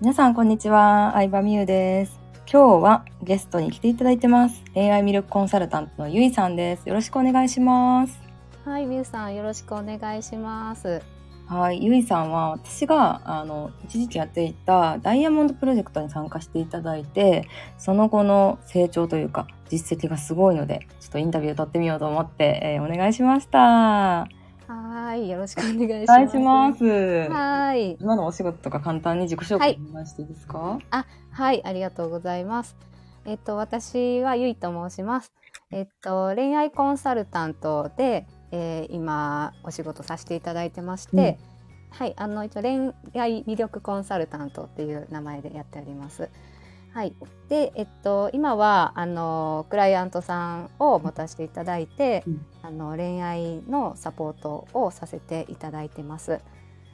皆さんこんにちは、相葉美優です。今日はゲストに来ていただいてます。恋愛ミルクコンサルタントのゆいさんです。よろしくお願いします。はい、みゆさんよろしくお願いします。はい、ゆいさんは私があの一時期やっていたダイヤモンドプロジェクトに参加していただいて、その後の成長というか実績がすごいので、ちょっとインタビュー取ってみようと思って、えーお願いしました。はい、よろしくお願いしおます。はい、今のお仕事とか簡単に自己紹介お願いしていいですか？はい、ありがとうございます。えっと、私はゆいと申します。えっと、恋愛コンサルタントで、えー今お仕事させていただいてまして、はい、あの一応恋愛魅力コンサルタントっていう名前でやっております。はい、で、えっと、今はあのクライアントさんを持たせていただいて、うん。あの恋愛のサポートをさせていただいてます。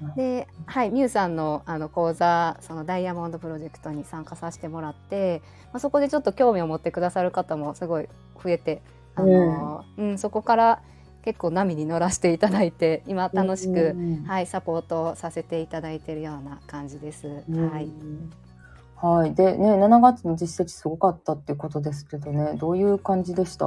うん。で、はい、ミュウさんのあの講座、そのダイヤモンドプロジェクトに参加させてもらって、まあ、そこでちょっと興味を持ってくださる方もすごい増えて、あの、うん、そこから結構波に乗らせていただいて、今楽しく、うんはい、サポートをさせていただいているような感じです。うん。はい。はい。でね、7月の実績すごかったっていうことですけどね、どういう感じでした？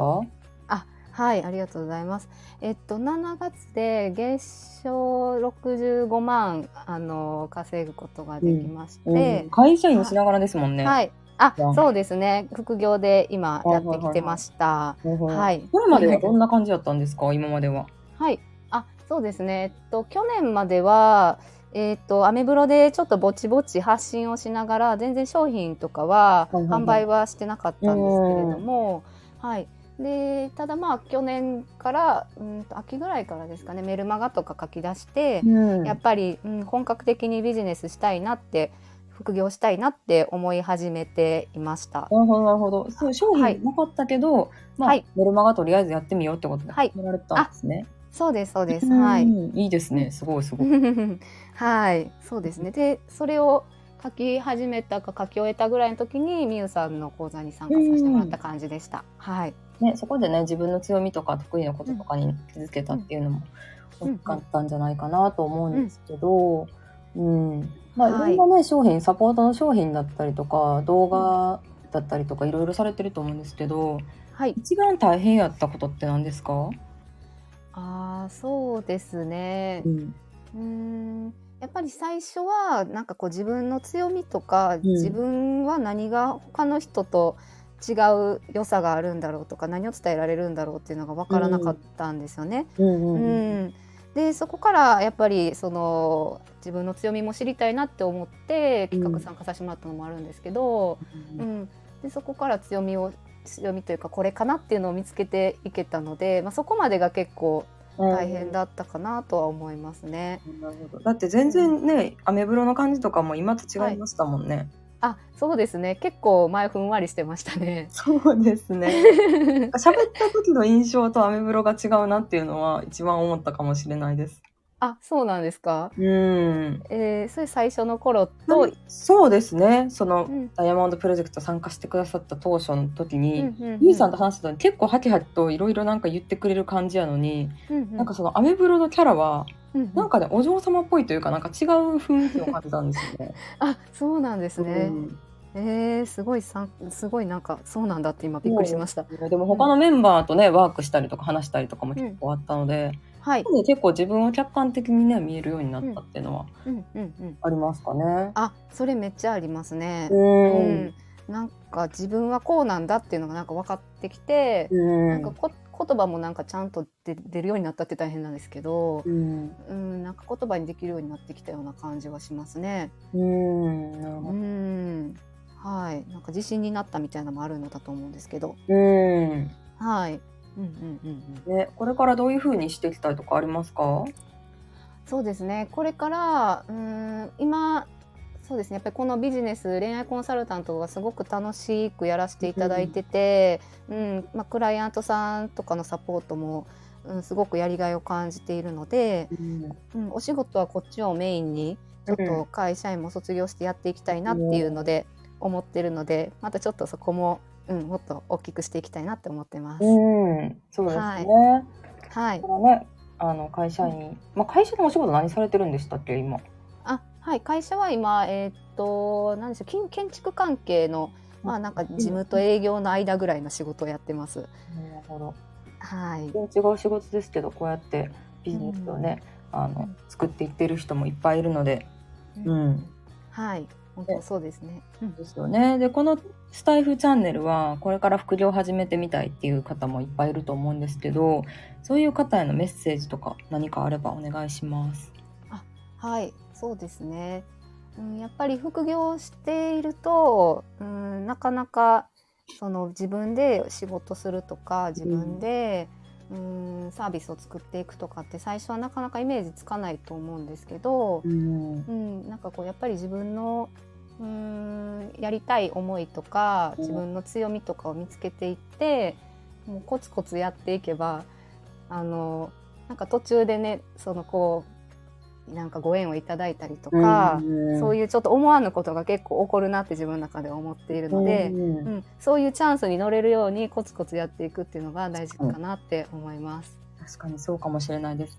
はい、ありがとうございます。えっと、7月で月賞65万、あの、稼ぐことができまして、うん会社員しながらですもんね。。はいい。あうん、そうですね。副業で今やってきてました。ははいこれまではどんな感じだったんですか？今までは。はい。あ、そうですね。えっと、去年までは、えっと、アメブロでちょっとぼちぼち発信をしながら、全然商品とかははいはいはい販売はしてなかったんですけれども、はい。で、ただまあ、去年から、うんと、秋ぐらいからですかね、メルマガとか書き出して、うんやっぱり、うん、本格的にビジネスしたいなって、副業したいなって思い始めていました。なるほど、なるほど。そう、商はい品なかったけど、まあ、はいメルマガとりあえずやってみようってことではいられたんですね。そうです、そうです。はい。うんいいですね。すごい、すごい。はい、そうですね。で、それを書き始めたか書き終えたぐらいの時にみゆさんの講座に参加させてもらった感じでした。はい。ね、そこでね、自分の強みとか得意なこととかに気づけたっていうのもうん大きかったんじゃないかなと思うんですけど、うん。まあ、はいいろんなね、商品、サポートの商品だったりとか、動画だったりとか、いろいろされてると思うんですけど、はい。一番大変やったことって何ですか？ああ、そうですねう。ん。うーん。やっぱり最初はなんかこう自分の強みとか、自分は何が他の人と違う良さがあるんだろうとか何を伝えられるんだろうっていうのが分からなかったんですよね。うんううんん、でそこからやっぱりその自分の強みも知りたいなって思って企画参加させてもらったのもあるんですけど、うんでそこから強みを強みというかこれかなっていうのを見つけていけたので、まあ、そこまでが結構大変だったかなとは思いますね。なるほどだって全然ね、アメブロの感じとかも今と違いましたもんね。あそうですね結構前ふんわりしてましたね。そうですね。喋った時の印象とアメブロが違うなっていうのは一番思ったかもしれないです。あそうなんですか？うん。えー、それ最初の頃と、そうですね。その、うんダイヤモンドプロジェクト参加してくださった当初の時に、うんうんうんゆいさんと話したのに結構ハキハキといろいろなんか言ってくれる感じやのに、うんうんなんかそのアメブロのキャラは、うんうんなんかね、お嬢様っぽいというか、なんか違う雰囲気を感じたんですよね。あそうなんですね。うんえー、すごいさんすごいなんかそうなんだって今びっくりしました。でも他のメンバーとね、ワークしたりとか話したりとかも結構あったので、はい。結構自分を客観的にね、見えるようになったっていうのはうんうんうん。ありますかね。あそれめっちゃありますね。う。うんなんか自分はこうなんだっていうのがなんか分かってきて、うん。なんかこ言葉もなんかちゃんと出出るようになったって大変なんですけど、うん。うんなんか言葉にできるようになってきたような感じはしますね。うん。なるほうど。ん。はい。なんか自信になったみたいなのもあるのだと思うんですけど。うん。はい。うんうんうんうん。ね、これからどういう風にしていきたいとかありますか？そうですね。これから、うーん、今、そうですね。やっぱりこのビジネス、恋愛コンサルタントがすごく楽しくやらせていただいてて、うん、まあ、クライアントさんとかのサポートも、うん、すごくやりがいを感じているので、うん。うん、お仕事はこっちをメインに、ちょっと会社員も卒業してやっていきたいなっていうので、思ってるので、またちょっとそこも、うん、もっと大きくしていきたいなって思ってます。うん。そうですね。はいはい。ね、あの会社員、まあ会社のお仕事何されてるんでしたっけ今？あ、はい、会社は今、えーっと、なんでしょう、建建築関係の、まあ、なんか事務と営業の間ぐらいの仕事をやってます。なるほど。はい。全然違う仕事ですけどこうやってビジネスをね、あの作っていってる人もいっぱいいるので、うん、はい、本当そうですね。うんですよね。でこのスタイフチャンネルはこれから副業始めてみたいっていう方もいっぱいいると思うんですけどそういう方へのメッセージとか何かあればお願いします。はい、そうですね。うん、やっぱり副業していると、うん、なかなかその自分で仕事するとか自分で、うん、サービスを作っていくとかって最初はなかなかイメージつかないと思うんですけど、うん。うん、なんかこうやっぱり自分のうんやりたい思いとかうん自分の強みとかを見つけていって、もうコツコツやっていけばあのなんか途中でねそのこうなんかご縁をいただいたりとか、そういいうちょっと思わぬことが結構起こるなって自分の中では思っているので、うんうんそういうチャンスに乗れるようにコツコツやっていくっていうのが大事かなって思います。確かにそうかもしれないです。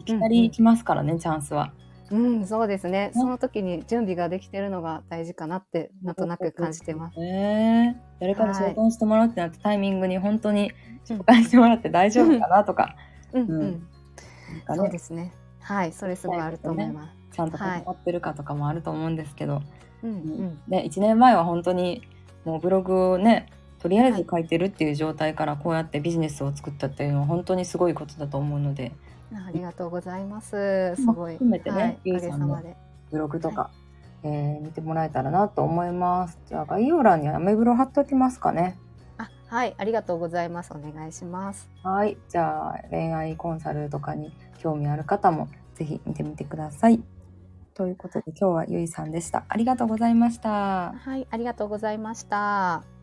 いきなり来ますからね、チャンスは。うん、そうですね。その時に準備ができてるのが大事かなってなんとなく感じてます。ねえ誰かに相談してもらうってなったタイミングに本当に紹介してもらって大丈夫かなとか、うん、うんうん、そうですね。はい、それすごいあると思います。ちゃんと関わってるかとかもあると思うんですけど、うん、うん、ね、1年前は本当にもうブログをねとりあえず書いてるっていう状態からこうやってビジネスを作ったっていうのは本当にすごいことだと思うのでありがとうございます。すごい。含めてねはい、ゆいさんの。ブログとか、えー見てもらえたらなと思います。じゃあ概要欄にアメブロ貼っておきますかね。あ、はい、ありがとうございます。お願いします。はい。じゃあ恋愛コンサルとかに興味ある方もぜひ見てみてください。ということで今日はゆいさんでした。ありがとうございました。はい、ありがとうございました。